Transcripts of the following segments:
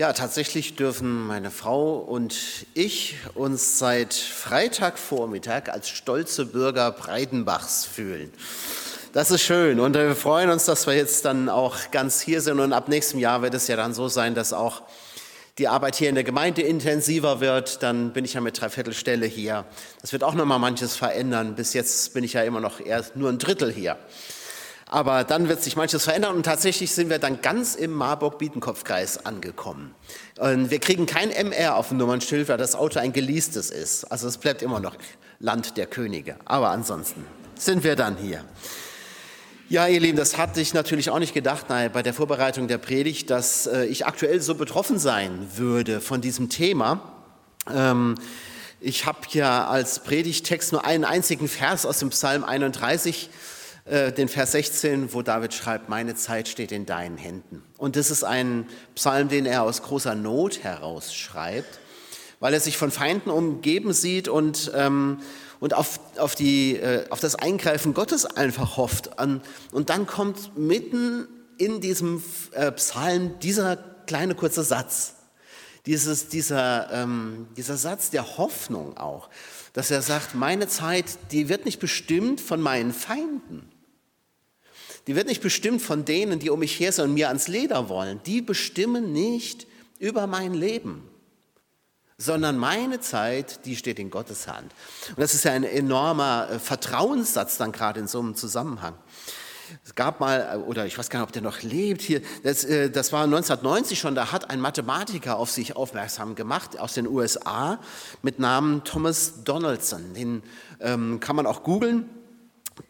Ja, tatsächlich dürfen meine Frau und ich uns seit Freitagvormittag als stolze Bürger Breitenbachs fühlen. Das ist schön und wir freuen uns, dass wir jetzt dann auch ganz hier sind und ab nächstem Jahr wird es ja dann so sein, dass auch die Arbeit hier in der Gemeinde intensiver wird, dann bin ich ja mit Dreiviertelstelle hier. Das wird auch noch mal manches verändern. Bis jetzt bin ich ja immer noch eher nur ein Drittel hier. Aber dann wird sich manches verändern und tatsächlich sind wir dann ganz im Marburg-Biedenkopf-Kreis angekommen. Und wir kriegen kein MR auf dem Nummernschild, weil das Auto ein geleastes ist. Also es bleibt immer noch Land der Könige. Aber ansonsten sind wir dann hier. Ja, ihr Lieben, das hatte ich natürlich auch nicht gedacht nein, bei der Vorbereitung der Predigt, dass äh, ich aktuell so betroffen sein würde von diesem Thema. Ähm, ich habe ja als Predigtext nur einen einzigen Vers aus dem Psalm 31 äh, den Vers 16, wo David schreibt, meine Zeit steht in deinen Händen. Und das ist ein Psalm, den er aus großer Not heraus schreibt, weil er sich von Feinden umgeben sieht und, ähm, und auf, auf, die, äh, auf das Eingreifen Gottes einfach hofft. Und dann kommt mitten in diesem äh, Psalm dieser kleine kurze Satz, dieses, dieser, ähm, dieser Satz der Hoffnung auch, dass er sagt, meine Zeit, die wird nicht bestimmt von meinen Feinden, die wird nicht bestimmt von denen, die um mich her sind und mir ans Leder wollen. Die bestimmen nicht über mein Leben, sondern meine Zeit, die steht in Gottes Hand. Und das ist ja ein enormer äh, Vertrauenssatz dann gerade in so einem Zusammenhang. Es gab mal, oder ich weiß gar nicht, ob der noch lebt hier, das, äh, das war 1990 schon, da hat ein Mathematiker auf sich aufmerksam gemacht aus den USA mit Namen Thomas Donaldson. Den ähm, kann man auch googeln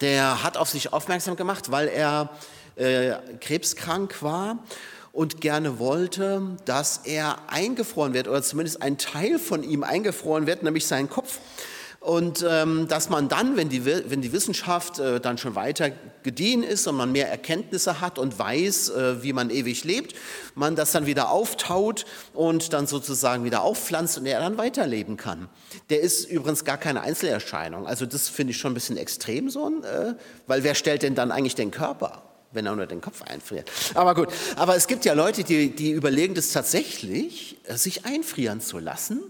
der hat auf sich aufmerksam gemacht, weil er äh, krebskrank war und gerne wollte, dass er eingefroren wird oder zumindest ein Teil von ihm eingefroren wird, nämlich sein Kopf. Und ähm, dass man dann, wenn die, wenn die Wissenschaft äh, dann schon weiter gediehen ist und man mehr Erkenntnisse hat und weiß, äh, wie man ewig lebt, man das dann wieder auftaut und dann sozusagen wieder aufpflanzt und er dann weiterleben kann. Der ist übrigens gar keine Einzelerscheinung. Also das finde ich schon ein bisschen extrem so, äh, weil wer stellt denn dann eigentlich den Körper? wenn er nur den Kopf einfriert. Aber gut, aber es gibt ja Leute, die, die überlegen das tatsächlich, sich einfrieren zu lassen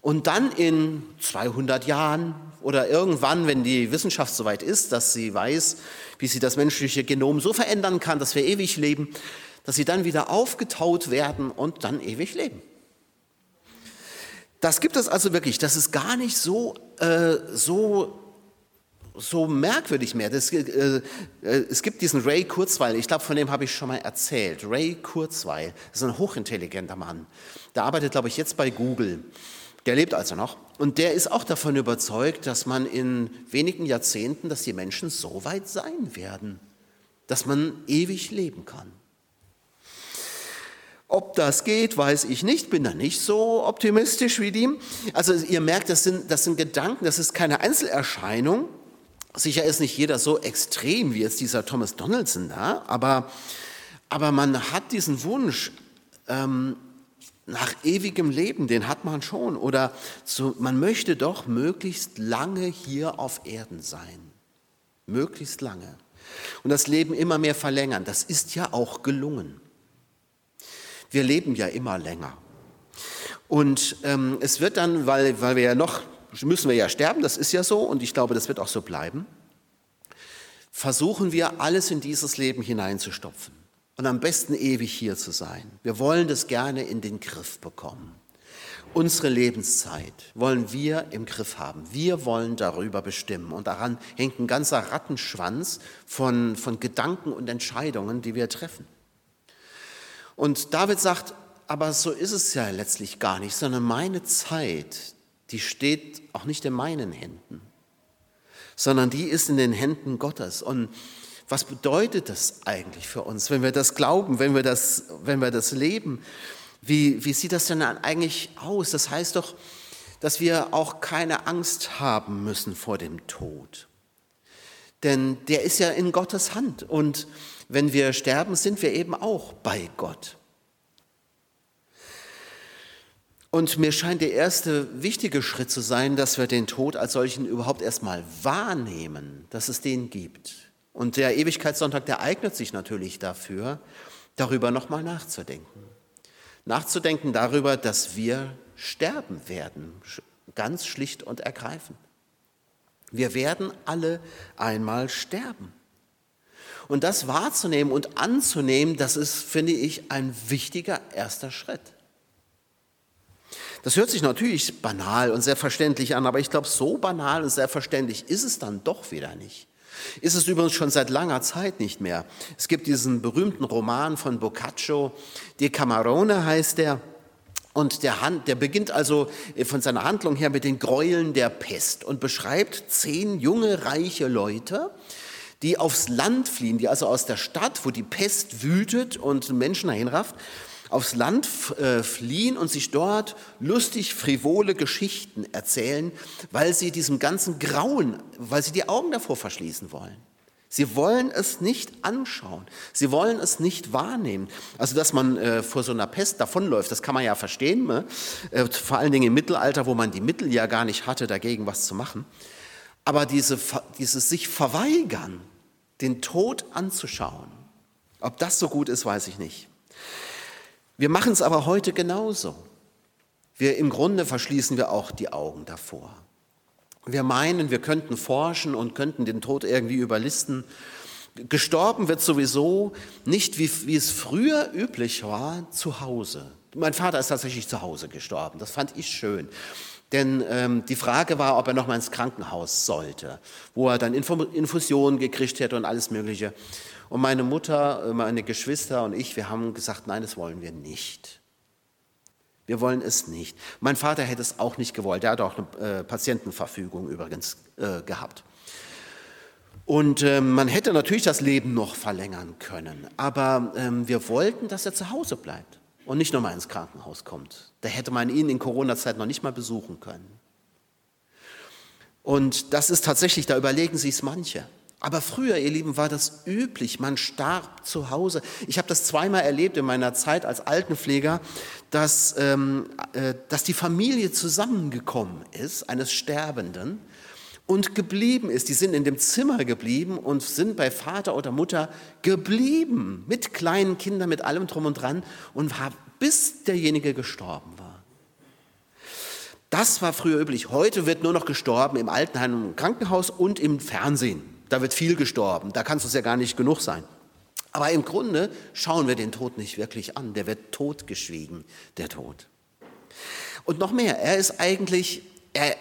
und dann in 200 Jahren oder irgendwann, wenn die Wissenschaft soweit ist, dass sie weiß, wie sie das menschliche Genom so verändern kann, dass wir ewig leben, dass sie dann wieder aufgetaut werden und dann ewig leben. Das gibt es also wirklich. Das ist gar nicht so, äh, so, so merkwürdig mehr. Das, äh, äh, es gibt diesen Ray Kurzweil, ich glaube, von dem habe ich schon mal erzählt. Ray Kurzweil ist ein hochintelligenter Mann. Der arbeitet, glaube ich, jetzt bei Google. Der lebt also noch. Und der ist auch davon überzeugt, dass man in wenigen Jahrzehnten, dass die Menschen so weit sein werden, dass man ewig leben kann. Ob das geht, weiß ich nicht, bin da nicht so optimistisch wie die. Also ihr merkt, das sind, das sind Gedanken, das ist keine Einzelerscheinung. Sicher ist nicht jeder so extrem wie jetzt dieser Thomas Donaldson da, aber, aber man hat diesen Wunsch, ähm, nach ewigem Leben, den hat man schon. Oder so, man möchte doch möglichst lange hier auf Erden sein. Möglichst lange. Und das Leben immer mehr verlängern. Das ist ja auch gelungen. Wir leben ja immer länger. Und ähm, es wird dann, weil, weil wir ja noch, müssen wir ja sterben, das ist ja so und ich glaube, das wird auch so bleiben, versuchen wir alles in dieses Leben hineinzustopfen und am besten ewig hier zu sein. Wir wollen das gerne in den Griff bekommen. Unsere Lebenszeit wollen wir im Griff haben. Wir wollen darüber bestimmen. Und daran hängt ein ganzer Rattenschwanz von, von Gedanken und Entscheidungen, die wir treffen. Und David sagt, aber so ist es ja letztlich gar nicht, sondern meine Zeit, die steht auch nicht in meinen Händen, sondern die ist in den Händen Gottes. Und was bedeutet das eigentlich für uns, wenn wir das glauben, wenn wir das, wenn wir das leben? Wie, wie sieht das denn eigentlich aus? Das heißt doch, dass wir auch keine Angst haben müssen vor dem Tod. Denn der ist ja in Gottes Hand. Und wenn wir sterben, sind wir eben auch bei Gott. Und mir scheint der erste wichtige Schritt zu sein, dass wir den Tod als solchen überhaupt erstmal wahrnehmen, dass es den gibt. Und der Ewigkeitssonntag, der eignet sich natürlich dafür, darüber nochmal nachzudenken. Nachzudenken darüber, dass wir sterben werden, ganz schlicht und ergreifend. Wir werden alle einmal sterben. Und das wahrzunehmen und anzunehmen, das ist, finde ich, ein wichtiger erster Schritt. Das hört sich natürlich banal und selbstverständlich an, aber ich glaube, so banal und selbstverständlich ist es dann doch wieder nicht. Ist es übrigens schon seit langer Zeit nicht mehr. Es gibt diesen berühmten Roman von Boccaccio, De Camarone heißt der. Und der, Hand, der beginnt also äh, von seiner Handlung her mit den Gräueln der Pest und beschreibt zehn junge, reiche Leute, die aufs Land fliehen, die also aus der Stadt, wo die Pest wütet und Menschen dahin rafft, aufs Land äh, fliehen und sich dort lustig frivole Geschichten erzählen, weil sie diesem ganzen Grauen, weil sie die Augen davor verschließen wollen. Sie wollen es nicht anschauen. Sie wollen es nicht wahrnehmen. Also, dass man äh, vor so einer Pest davonläuft, das kann man ja verstehen. Ne? Äh, vor allen Dingen im Mittelalter, wo man die Mittel ja gar nicht hatte, dagegen was zu machen. Aber diese, dieses sich verweigern, den Tod anzuschauen, ob das so gut ist, weiß ich nicht. Wir machen es aber heute genauso. Wir im Grunde verschließen wir auch die Augen davor. Wir meinen, wir könnten forschen und könnten den Tod irgendwie überlisten. Gestorben wird sowieso nicht, wie, wie es früher üblich war, zu Hause. Mein Vater ist tatsächlich zu Hause gestorben. Das fand ich schön. Denn ähm, die Frage war, ob er noch mal ins Krankenhaus sollte, wo er dann Infusionen gekriegt hätte und alles Mögliche. Und meine Mutter, äh, meine Geschwister und ich, wir haben gesagt, nein, das wollen wir nicht. Wir wollen es nicht. Mein Vater hätte es auch nicht gewollt. Er hat auch eine äh, Patientenverfügung übrigens äh, gehabt. Und äh, man hätte natürlich das Leben noch verlängern können. Aber ähm, wir wollten, dass er zu Hause bleibt und nicht nochmal ins Krankenhaus kommt. Da hätte man ihn in Corona-Zeit noch nicht mal besuchen können. Und das ist tatsächlich, da überlegen sich es manche. Aber früher, ihr Lieben, war das üblich. Man starb zu Hause. Ich habe das zweimal erlebt in meiner Zeit als Altenpfleger, dass, ähm, äh, dass die Familie zusammengekommen ist, eines Sterbenden, und geblieben ist. Die sind in dem Zimmer geblieben und sind bei Vater oder Mutter geblieben, mit kleinen Kindern, mit allem drum und dran, und haben, bis derjenige gestorben war. Das war früher üblich. Heute wird nur noch gestorben im Altenheim, im Krankenhaus und im Fernsehen. Da wird viel gestorben. Da kann es ja gar nicht genug sein. Aber im Grunde schauen wir den Tod nicht wirklich an. Der wird totgeschwiegen, der Tod. Und noch mehr, er ist eigentlich, er,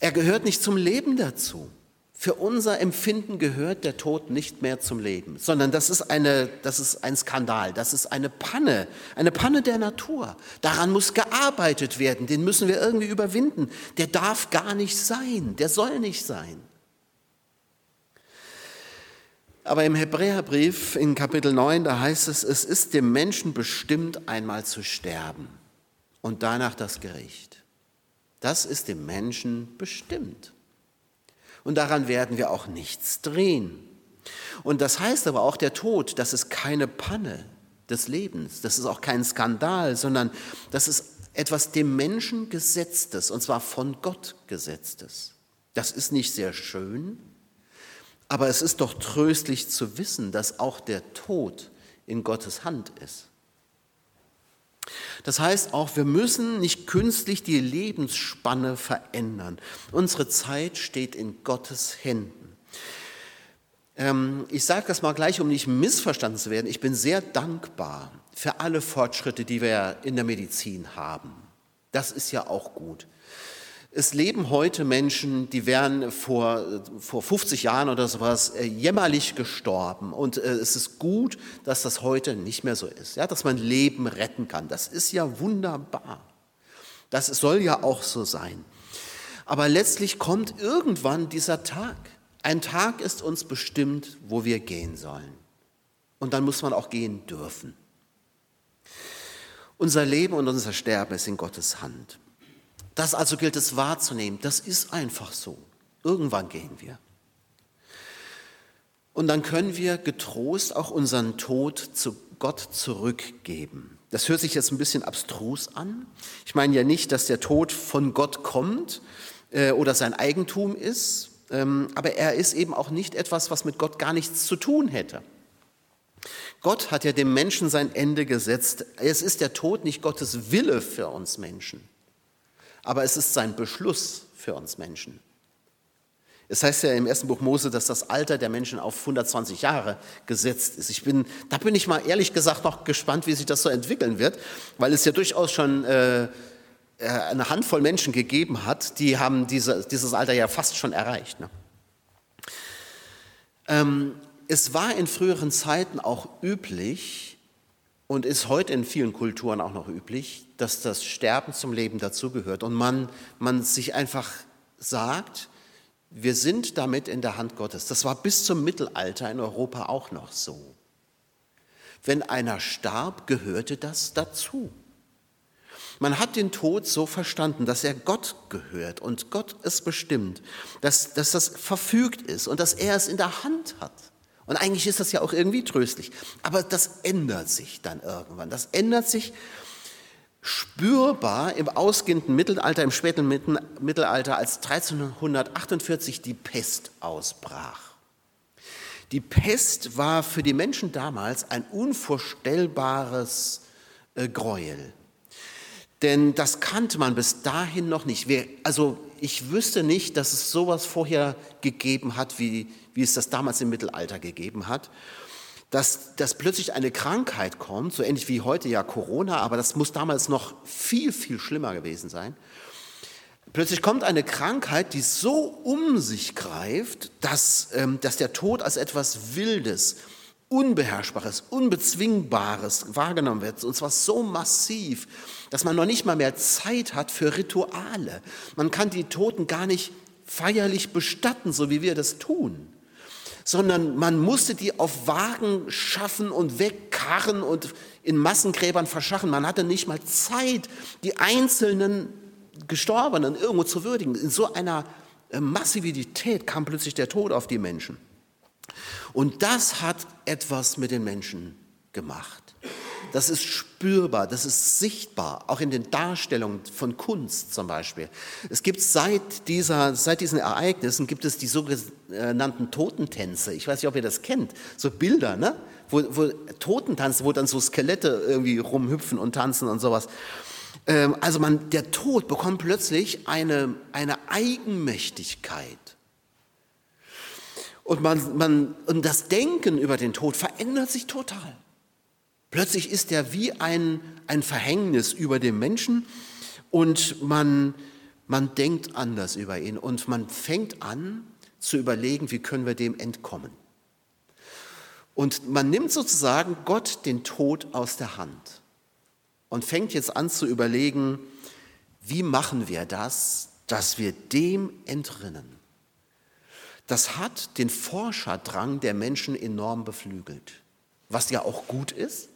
er gehört nicht zum Leben dazu. Für unser Empfinden gehört der Tod nicht mehr zum Leben, sondern das ist, eine, das ist ein Skandal, das ist eine Panne, eine Panne der Natur. Daran muss gearbeitet werden, den müssen wir irgendwie überwinden. Der darf gar nicht sein, der soll nicht sein. Aber im Hebräerbrief in Kapitel 9, da heißt es, es ist dem Menschen bestimmt, einmal zu sterben und danach das Gericht. Das ist dem Menschen bestimmt. Und daran werden wir auch nichts drehen. Und das heißt aber auch der Tod, das ist keine Panne des Lebens, das ist auch kein Skandal, sondern das ist etwas dem Menschen gesetztes, und zwar von Gott gesetztes. Das ist nicht sehr schön, aber es ist doch tröstlich zu wissen, dass auch der Tod in Gottes Hand ist. Das heißt auch, wir müssen nicht künstlich die Lebensspanne verändern. Unsere Zeit steht in Gottes Händen. Ähm, ich sage das mal gleich, um nicht missverstanden zu werden. Ich bin sehr dankbar für alle Fortschritte, die wir in der Medizin haben. Das ist ja auch gut. Es leben heute Menschen, die wären vor, vor 50 Jahren oder sowas äh, jämmerlich gestorben. Und äh, es ist gut, dass das heute nicht mehr so ist, ja, dass man Leben retten kann. Das ist ja wunderbar. Das soll ja auch so sein. Aber letztlich kommt irgendwann dieser Tag. Ein Tag ist uns bestimmt, wo wir gehen sollen. Und dann muss man auch gehen dürfen. Unser Leben und unser Sterben ist in Gottes Hand. Das also gilt es wahrzunehmen. Das ist einfach so. Irgendwann gehen wir. Und dann können wir getrost auch unseren Tod zu Gott zurückgeben. Das hört sich jetzt ein bisschen abstrus an. Ich meine ja nicht, dass der Tod von Gott kommt äh, oder sein Eigentum ist, ähm, aber er ist eben auch nicht etwas, was mit Gott gar nichts zu tun hätte. Gott hat ja dem Menschen sein Ende gesetzt. Es ist der Tod nicht Gottes Wille für uns Menschen, aber es ist sein Beschluss für uns Menschen. Es heißt ja im ersten Buch Mose, dass das Alter der Menschen auf 120 Jahre gesetzt ist. Ich bin, da bin ich mal ehrlich gesagt noch gespannt, wie sich das so entwickeln wird, weil es ja durchaus schon äh, äh eine Handvoll Menschen gegeben hat, die haben diese, dieses Alter ja fast schon erreicht. Ne? Ähm, es war in früheren Zeiten auch üblich und ist heute in vielen Kulturen auch noch üblich, dass das Sterben zum Leben dazugehört und man, man sich einfach sagt, wir sind damit in der Hand Gottes. Das war bis zum Mittelalter in Europa auch noch so. Wenn einer starb, gehörte das dazu. Man hat den Tod so verstanden, dass er Gott gehört und Gott es bestimmt, dass, dass das verfügt ist und dass er es in der Hand hat. Und eigentlich ist das ja auch irgendwie tröstlich. Aber das ändert sich dann irgendwann. Das ändert sich spürbar im ausgehenden Mittelalter, im späten Mittelalter, als 1348 die Pest ausbrach. Die Pest war für die Menschen damals ein unvorstellbares äh, Gräuel. Denn das kannte man bis dahin noch nicht. Also ich wüsste nicht, dass es sowas vorher gegeben hat, wie, wie es das damals im Mittelalter gegeben hat. Dass, dass plötzlich eine Krankheit kommt, so ähnlich wie heute ja Corona, aber das muss damals noch viel, viel schlimmer gewesen sein. Plötzlich kommt eine Krankheit, die so um sich greift, dass, ähm, dass der Tod als etwas Wildes, Unbeherrschbares, Unbezwingbares wahrgenommen wird. Und zwar so massiv, dass man noch nicht mal mehr Zeit hat für Rituale. Man kann die Toten gar nicht feierlich bestatten, so wie wir das tun, sondern man musste die auf Wagen schaffen und wegkarren und in Massengräbern verschachen. Man hatte nicht mal Zeit, die einzelnen Gestorbenen irgendwo zu würdigen. In so einer äh, Massivität kam plötzlich der Tod auf die Menschen. Und das hat etwas mit den Menschen gemacht. Das ist spürbar, das ist sichtbar, auch in den Darstellungen von Kunst zum Beispiel. Es gibt seit, dieser, seit diesen Ereignissen gibt es die sogenannten Totentänze. Ich weiß nicht, ob ihr das kennt, so Bilder, ne? wo, wo Totentanzen, wo dann so Skelette irgendwie rumhüpfen und tanzen und sowas. Ähm, also man, der Tod bekommt plötzlich eine, eine Eigenmächtigkeit. Und, man, man, und das Denken über den Tod verändert sich total. Plötzlich ist er wie ein, ein Verhängnis über dem Menschen und man, man denkt anders über ihn und man fängt an zu überlegen, wie können wir dem entkommen. Und man nimmt sozusagen Gott den Tod aus der Hand und fängt jetzt an zu überlegen, wie machen wir das, dass wir dem entrinnen. Das hat den Forscherdrang der Menschen enorm beflügelt, was ja auch gut ist.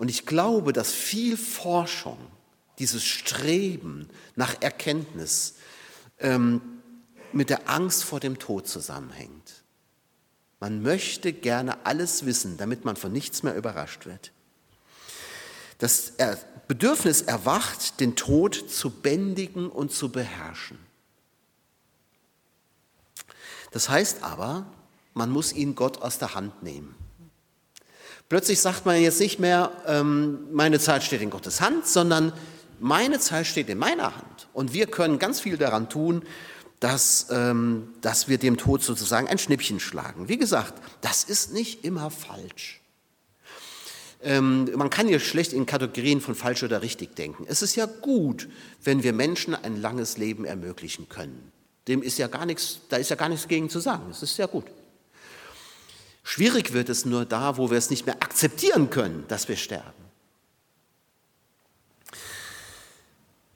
Und ich glaube, dass viel Forschung, dieses Streben nach Erkenntnis ähm, mit der Angst vor dem Tod zusammenhängt. Man möchte gerne alles wissen, damit man von nichts mehr überrascht wird. Das Bedürfnis erwacht, den Tod zu bändigen und zu beherrschen. Das heißt aber, man muss ihn Gott aus der Hand nehmen. Plötzlich sagt man jetzt nicht mehr, ähm, meine Zeit steht in Gottes Hand, sondern meine Zeit steht in meiner Hand. Und wir können ganz viel daran tun, dass, ähm, dass wir dem Tod sozusagen ein Schnippchen schlagen. Wie gesagt, das ist nicht immer falsch. Ähm, man kann hier schlecht in Kategorien von falsch oder richtig denken. Es ist ja gut, wenn wir Menschen ein langes Leben ermöglichen können. Dem ist ja gar nichts, da ist ja gar nichts gegen zu sagen. Es ist ja gut. Schwierig wird es nur da, wo wir es nicht mehr akzeptieren können, dass wir sterben.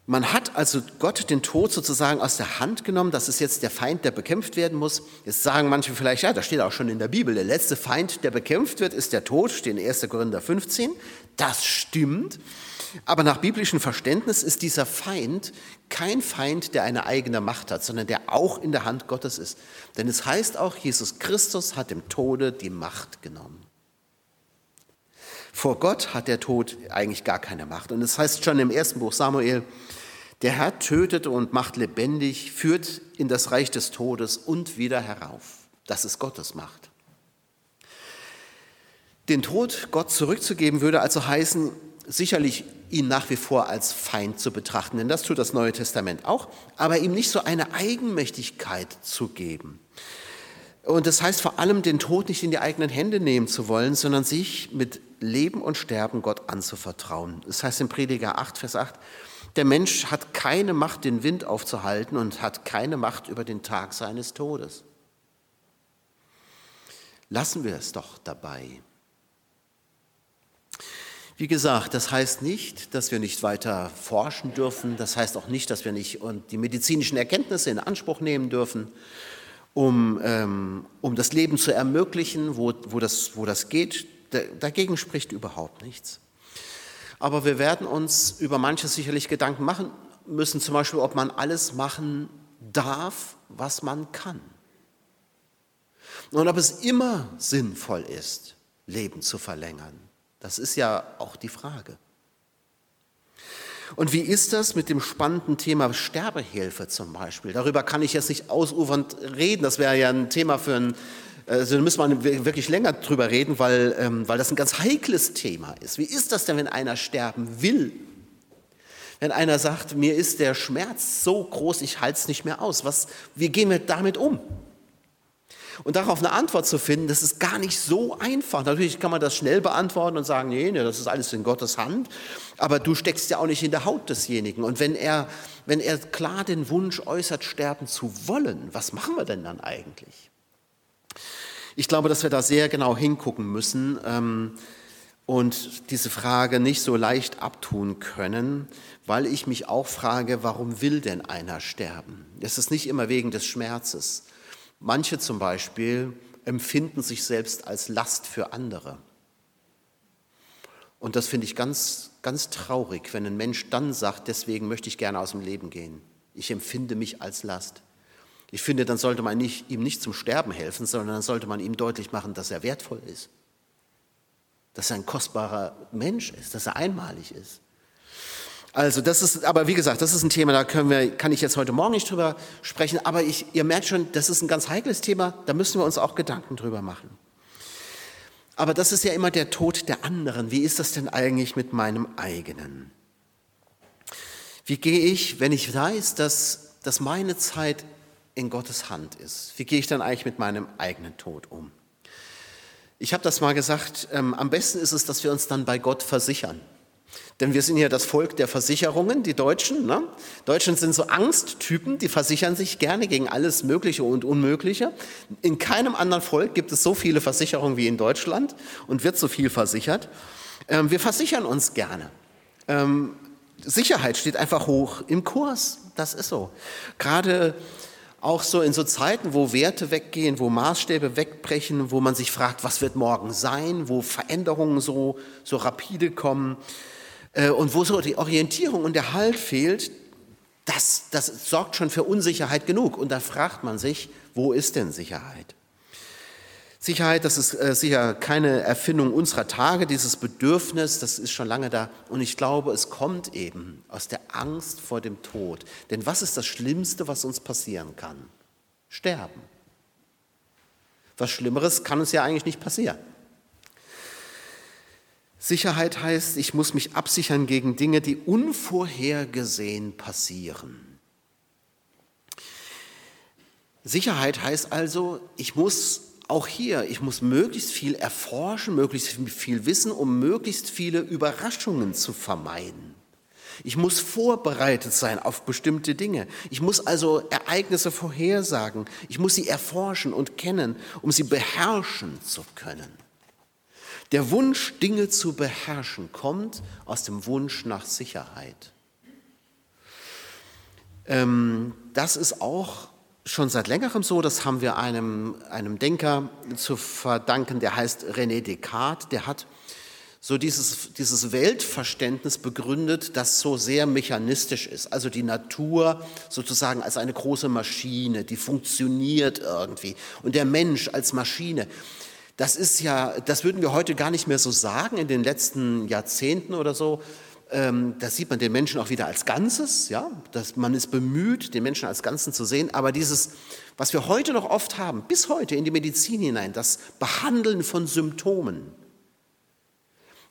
Man hat also Gott den Tod sozusagen aus der Hand genommen. Das ist jetzt der Feind, der bekämpft werden muss. Jetzt sagen manche vielleicht, ja, das steht auch schon in der Bibel. Der letzte Feind, der bekämpft wird, ist der Tod, steht in 1. Korinther 15. Das stimmt. Aber nach biblischem Verständnis ist dieser Feind kein Feind, der eine eigene Macht hat, sondern der auch in der Hand Gottes ist. Denn es heißt auch, Jesus Christus hat dem Tode die Macht genommen. Vor Gott hat der Tod eigentlich gar keine Macht. Und es heißt schon im ersten Buch Samuel, der Herr tötet und macht lebendig, führt in das Reich des Todes und wieder herauf. Das ist Gottes Macht. Den Tod Gott zurückzugeben würde also heißen, sicherlich ihn nach wie vor als Feind zu betrachten, denn das tut das Neue Testament auch, aber ihm nicht so eine Eigenmächtigkeit zu geben. Und das heißt vor allem, den Tod nicht in die eigenen Hände nehmen zu wollen, sondern sich mit Leben und Sterben Gott anzuvertrauen. Das heißt in Prediger 8, Vers 8, der Mensch hat keine Macht, den Wind aufzuhalten und hat keine Macht über den Tag seines Todes. Lassen wir es doch dabei. Wie gesagt, das heißt nicht, dass wir nicht weiter forschen dürfen. Das heißt auch nicht, dass wir nicht die medizinischen Erkenntnisse in Anspruch nehmen dürfen, um, ähm, um das Leben zu ermöglichen, wo, wo, das, wo das geht. Dagegen spricht überhaupt nichts. Aber wir werden uns über manches sicherlich Gedanken machen müssen, zum Beispiel, ob man alles machen darf, was man kann. Und ob es immer sinnvoll ist, Leben zu verlängern. Das ist ja auch die Frage. Und wie ist das mit dem spannenden Thema Sterbehilfe zum Beispiel? Darüber kann ich jetzt nicht ausufernd reden. Das wäre ja ein Thema für ein, also da müssen wir wirklich länger drüber reden, weil, ähm, weil das ein ganz heikles Thema ist. Wie ist das denn, wenn einer sterben will? Wenn einer sagt, mir ist der Schmerz so groß, ich halte es nicht mehr aus. Was, wie gehen wir damit um? Und darauf eine Antwort zu finden, das ist gar nicht so einfach. Natürlich kann man das schnell beantworten und sagen, nee, nee, das ist alles in Gottes Hand. Aber du steckst ja auch nicht in der Haut desjenigen. Und wenn er, wenn er klar den Wunsch äußert, sterben zu wollen, was machen wir denn dann eigentlich? Ich glaube, dass wir da sehr genau hingucken müssen ähm, und diese Frage nicht so leicht abtun können, weil ich mich auch frage, warum will denn einer sterben? Es ist nicht immer wegen des Schmerzes. Manche zum Beispiel empfinden sich selbst als Last für andere. Und das finde ich ganz, ganz traurig, wenn ein Mensch dann sagt, deswegen möchte ich gerne aus dem Leben gehen. Ich empfinde mich als Last. Ich finde, dann sollte man nicht, ihm nicht zum Sterben helfen, sondern dann sollte man ihm deutlich machen, dass er wertvoll ist, dass er ein kostbarer Mensch ist, dass er einmalig ist. Also das ist, aber wie gesagt, das ist ein Thema, da können wir, kann ich jetzt heute Morgen nicht drüber sprechen, aber ich, ihr merkt schon, das ist ein ganz heikles Thema, da müssen wir uns auch Gedanken drüber machen. Aber das ist ja immer der Tod der anderen. Wie ist das denn eigentlich mit meinem eigenen? Wie gehe ich, wenn ich weiß, dass, dass meine Zeit in Gottes Hand ist? Wie gehe ich dann eigentlich mit meinem eigenen Tod um? Ich habe das mal gesagt, ähm, am besten ist es, dass wir uns dann bei Gott versichern. Denn wir sind ja das Volk der Versicherungen, die Deutschen. Ne? Deutschen sind so Angsttypen, die versichern sich gerne gegen alles Mögliche und Unmögliche. In keinem anderen Volk gibt es so viele Versicherungen wie in Deutschland und wird so viel versichert. Ähm, wir versichern uns gerne. Ähm, Sicherheit steht einfach hoch im Kurs. Das ist so. Gerade auch so in so Zeiten, wo Werte weggehen, wo Maßstäbe wegbrechen, wo man sich fragt, was wird morgen sein, wo Veränderungen so, so rapide kommen. Äh, und wo so die Orientierung und der Halt fehlt, das, das sorgt schon für Unsicherheit genug. Und da fragt man sich, wo ist denn Sicherheit? Sicherheit, das ist äh, sicher keine Erfindung unserer Tage, dieses Bedürfnis, das ist schon lange da. Und ich glaube, es kommt eben aus der Angst vor dem Tod. Denn was ist das Schlimmste, was uns passieren kann? Sterben. Was Schlimmeres kann uns ja eigentlich nicht passieren. Sicherheit heißt, ich muss mich absichern gegen Dinge, die unvorhergesehen passieren. Sicherheit heißt also, ich muss auch hier, ich muss möglichst viel erforschen, möglichst viel wissen, um möglichst viele Überraschungen zu vermeiden. Ich muss vorbereitet sein auf bestimmte Dinge. Ich muss also Ereignisse vorhersagen. Ich muss sie erforschen und kennen, um sie beherrschen zu können. Der Wunsch, Dinge zu beherrschen, kommt aus dem Wunsch nach Sicherheit. Ähm, das ist auch schon seit längerem so, das haben wir einem, einem Denker zu verdanken, der heißt René Descartes, der hat so dieses, dieses Weltverständnis begründet, das so sehr mechanistisch ist. Also die Natur sozusagen als eine große Maschine, die funktioniert irgendwie. Und der Mensch als Maschine. Das ist ja, das würden wir heute gar nicht mehr so sagen in den letzten Jahrzehnten oder so. Ähm, da sieht man den Menschen auch wieder als Ganzes, ja, dass man ist bemüht, den Menschen als Ganzen zu sehen. Aber dieses, was wir heute noch oft haben, bis heute in die Medizin hinein, das Behandeln von Symptomen,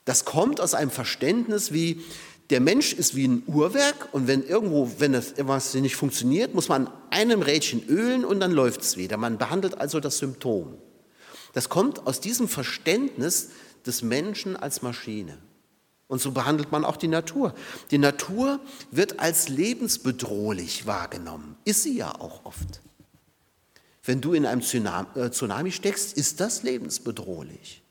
Das kommt aus einem Verständnis wie, der Mensch ist wie ein Uhrwerk und wenn irgendwo, wenn das etwas nicht funktioniert, muss man einem Rädchen ölen und dann läuft es wieder. Man behandelt also das Symptom. Das kommt aus diesem Verständnis des Menschen als Maschine. Und so behandelt man auch die Natur. Die Natur wird als lebensbedrohlich wahrgenommen. Ist sie ja auch oft. Wenn du in einem äh, Tsunami steckst, ist das lebensbedrohlich.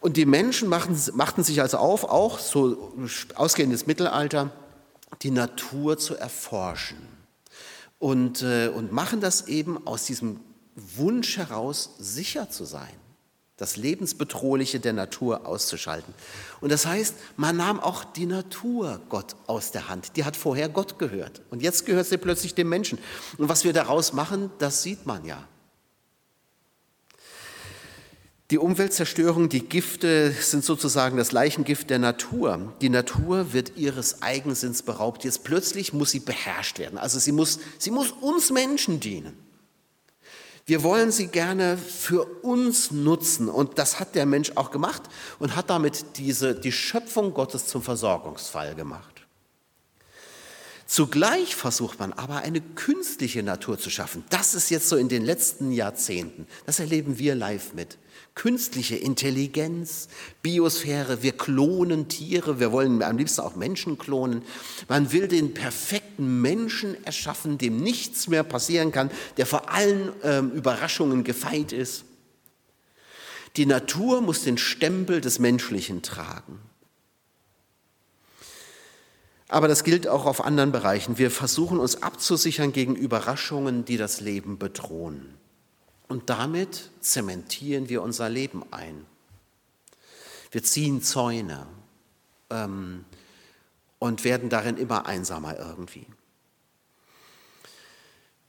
Und die Menschen machten, machten sich also auf, auch so ausgehend des Mittelalter, die Natur zu erforschen. Und, äh, und machen das eben aus diesem Wunsch heraus, sicher zu sein das Lebensbedrohliche der Natur auszuschalten. Und das heißt, man nahm auch die Natur Gott aus der Hand. Die hat vorher Gott gehört. Und jetzt gehört sie plötzlich dem Menschen. Und was wir daraus machen, das sieht man ja. Die Umweltzerstörung, die Gifte sind sozusagen das Leichengift der Natur. Die Natur wird ihres Eigensinns beraubt. Jetzt plötzlich muss sie beherrscht werden. Also sie muss, sie muss uns Menschen dienen. Wir wollen sie gerne für uns nutzen und das hat der Mensch auch gemacht und hat damit diese, die Schöpfung Gottes zum Versorgungsfall gemacht. Zugleich versucht man aber eine künstliche Natur zu schaffen. Das ist jetzt so in den letzten Jahrzehnten. Das erleben wir live mit künstliche Intelligenz, Biosphäre, wir klonen Tiere, wir wollen am liebsten auch Menschen klonen. Man will den perfekten Menschen erschaffen, dem nichts mehr passieren kann, der vor allen ähm, Überraschungen gefeit ist. Die Natur muss den Stempel des Menschlichen tragen. Aber das gilt auch auf anderen Bereichen. Wir versuchen uns abzusichern gegen Überraschungen, die das Leben bedrohen. Und damit zementieren wir unser Leben ein. Wir ziehen Zäune ähm, und werden darin immer einsamer irgendwie.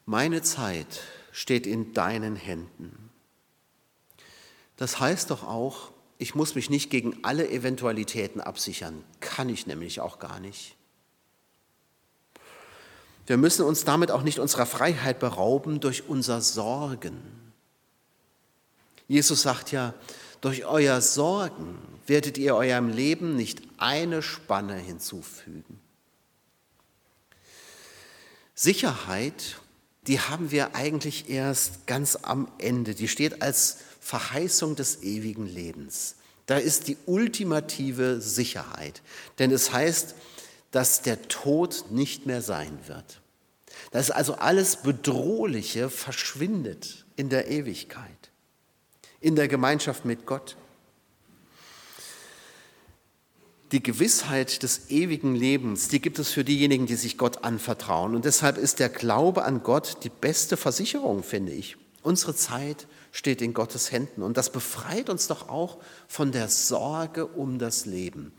Meine Zeit steht in deinen Händen. Das heißt doch auch, ich muss mich nicht gegen alle Eventualitäten absichern. Kann ich nämlich auch gar nicht. Wir müssen uns damit auch nicht unserer Freiheit berauben durch unser Sorgen. Jesus sagt ja, durch euer Sorgen werdet ihr eurem Leben nicht eine Spanne hinzufügen. Sicherheit, die haben wir eigentlich erst ganz am Ende. Die steht als Verheißung des ewigen Lebens. Da ist die ultimative Sicherheit. Denn es heißt, dass der Tod nicht mehr sein wird. Dass also alles Bedrohliche verschwindet in der Ewigkeit in der Gemeinschaft mit Gott. Die Gewissheit des ewigen Lebens, die gibt es für diejenigen, die sich Gott anvertrauen. Und deshalb ist der Glaube an Gott die beste Versicherung, finde ich. Unsere Zeit steht in Gottes Händen und das befreit uns doch auch von der Sorge um das Leben.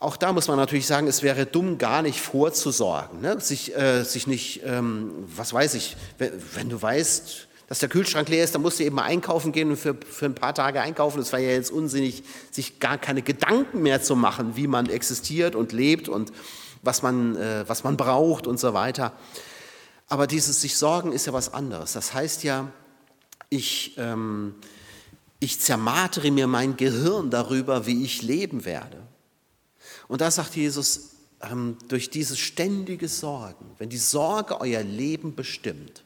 Auch da muss man natürlich sagen, es wäre dumm, gar nicht vorzusorgen, ne? sich, äh, sich nicht, ähm, was weiß ich, wenn, wenn du weißt, dass der Kühlschrank leer ist, dann musst du eben mal einkaufen gehen und für, für ein paar Tage einkaufen. Es war ja jetzt unsinnig, sich gar keine Gedanken mehr zu machen, wie man existiert und lebt und was man, äh, was man braucht und so weiter. Aber dieses sich sorgen ist ja was anderes. Das heißt ja, ich, ähm, ich zermartere mir mein Gehirn darüber, wie ich leben werde. Und da sagt Jesus, ähm, durch dieses ständige Sorgen, wenn die Sorge euer Leben bestimmt,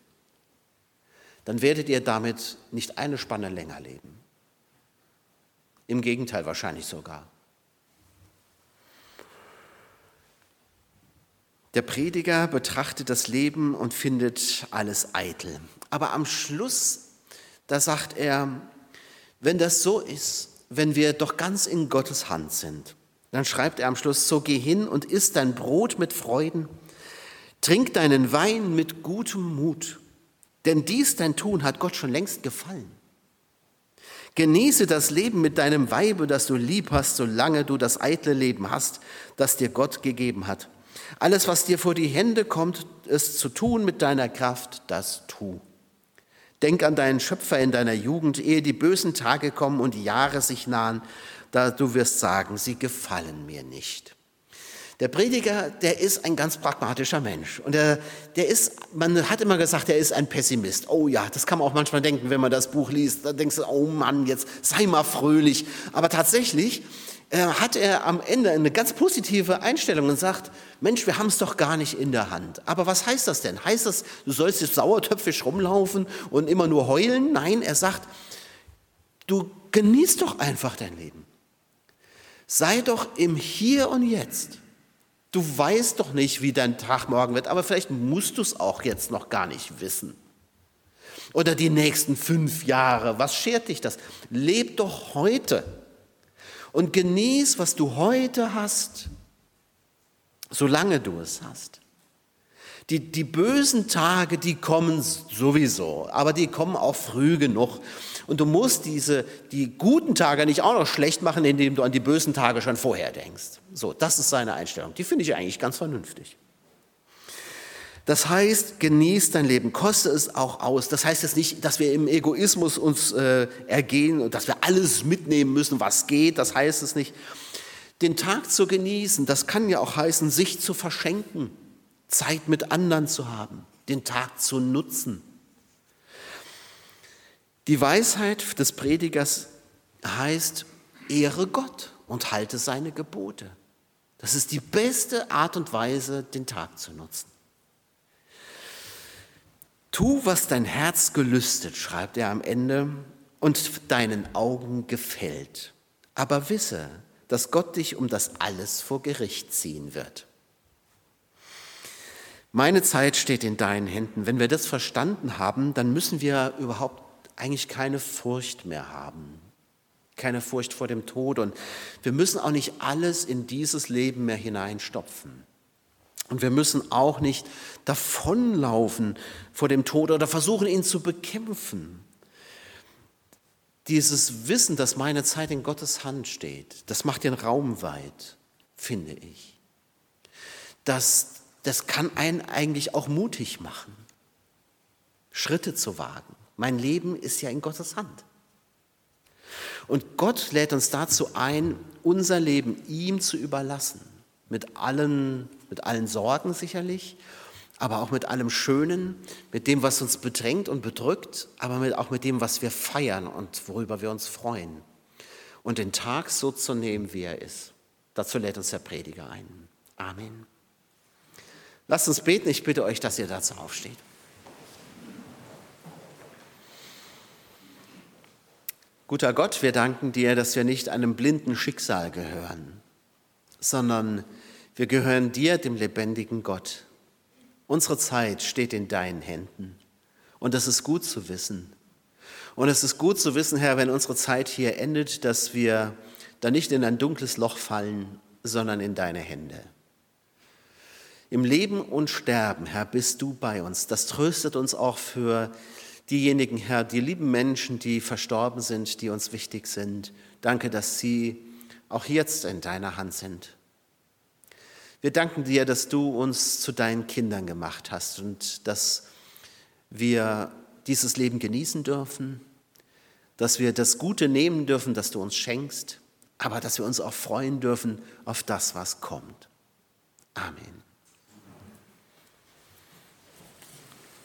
dann werdet ihr damit nicht eine Spanne länger leben. Im Gegenteil wahrscheinlich sogar. Der Prediger betrachtet das Leben und findet alles eitel. Aber am Schluss, da sagt er, wenn das so ist, wenn wir doch ganz in Gottes Hand sind, dann schreibt er am Schluss, so geh hin und iss dein Brot mit Freuden, trink deinen Wein mit gutem Mut denn dies dein Tun hat Gott schon längst gefallen. Genieße das Leben mit deinem Weibe, das du lieb hast, solange du das eitle Leben hast, das dir Gott gegeben hat. Alles, was dir vor die Hände kommt, es zu tun mit deiner Kraft, das tu. Denk an deinen Schöpfer in deiner Jugend, ehe die bösen Tage kommen und die Jahre sich nahen, da du wirst sagen, sie gefallen mir nicht. Der Prediger, der ist ein ganz pragmatischer Mensch. Und der, der ist, man hat immer gesagt, er ist ein Pessimist. Oh ja, das kann man auch manchmal denken, wenn man das Buch liest. Da denkst du, oh Mann, jetzt sei mal fröhlich. Aber tatsächlich äh, hat er am Ende eine ganz positive Einstellung und sagt, Mensch, wir haben es doch gar nicht in der Hand. Aber was heißt das denn? Heißt das, du sollst jetzt sauertöpfisch rumlaufen und immer nur heulen? Nein, er sagt, du genießt doch einfach dein Leben. Sei doch im Hier und Jetzt. Du weißt doch nicht, wie dein Tag morgen wird, aber vielleicht musst du es auch jetzt noch gar nicht wissen. Oder die nächsten fünf Jahre, was schert dich das? Leb doch heute und genieß, was du heute hast, solange du es hast. Die, die bösen Tage, die kommen sowieso, aber die kommen auch früh genug. Und du musst diese, die guten Tage nicht auch noch schlecht machen, indem du an die bösen Tage schon vorher denkst. So, das ist seine Einstellung. Die finde ich eigentlich ganz vernünftig. Das heißt, genieß dein Leben, koste es auch aus. Das heißt jetzt nicht, dass wir im Egoismus uns äh, ergehen und dass wir alles mitnehmen müssen, was geht. Das heißt es nicht. Den Tag zu genießen, das kann ja auch heißen, sich zu verschenken, Zeit mit anderen zu haben, den Tag zu nutzen. Die Weisheit des Predigers heißt, ehre Gott und halte seine Gebote. Das ist die beste Art und Weise, den Tag zu nutzen. Tu, was dein Herz gelüstet, schreibt er am Ende, und deinen Augen gefällt. Aber wisse, dass Gott dich um das alles vor Gericht ziehen wird. Meine Zeit steht in deinen Händen. Wenn wir das verstanden haben, dann müssen wir überhaupt eigentlich keine Furcht mehr haben. Keine Furcht vor dem Tod. Und wir müssen auch nicht alles in dieses Leben mehr hineinstopfen. Und wir müssen auch nicht davonlaufen vor dem Tod oder versuchen, ihn zu bekämpfen. Dieses Wissen, dass meine Zeit in Gottes Hand steht, das macht den Raum weit, finde ich. Das, das kann einen eigentlich auch mutig machen, Schritte zu wagen. Mein Leben ist ja in Gottes Hand. Und Gott lädt uns dazu ein, unser Leben ihm zu überlassen mit allen, mit allen Sorgen sicherlich, aber auch mit allem Schönen, mit dem, was uns bedrängt und bedrückt, aber auch mit dem, was wir feiern und worüber wir uns freuen. Und den Tag so zu nehmen, wie er ist. Dazu lädt uns der Prediger ein. Amen. Lasst uns beten. Ich bitte euch, dass ihr dazu aufsteht. Guter Gott, wir danken dir, dass wir nicht einem blinden Schicksal gehören, sondern wir gehören dir, dem lebendigen Gott. Unsere Zeit steht in deinen Händen. Und das ist gut zu wissen. Und es ist gut zu wissen, Herr, wenn unsere Zeit hier endet, dass wir da nicht in ein dunkles Loch fallen, sondern in deine Hände. Im Leben und Sterben, Herr, bist du bei uns. Das tröstet uns auch für diejenigen, Herr, die lieben Menschen, die verstorben sind, die uns wichtig sind. Danke, dass sie auch jetzt in deiner Hand sind. Wir danken dir, dass du uns zu deinen Kindern gemacht hast und dass wir dieses Leben genießen dürfen, dass wir das Gute nehmen dürfen, das du uns schenkst, aber dass wir uns auch freuen dürfen auf das, was kommt. Amen.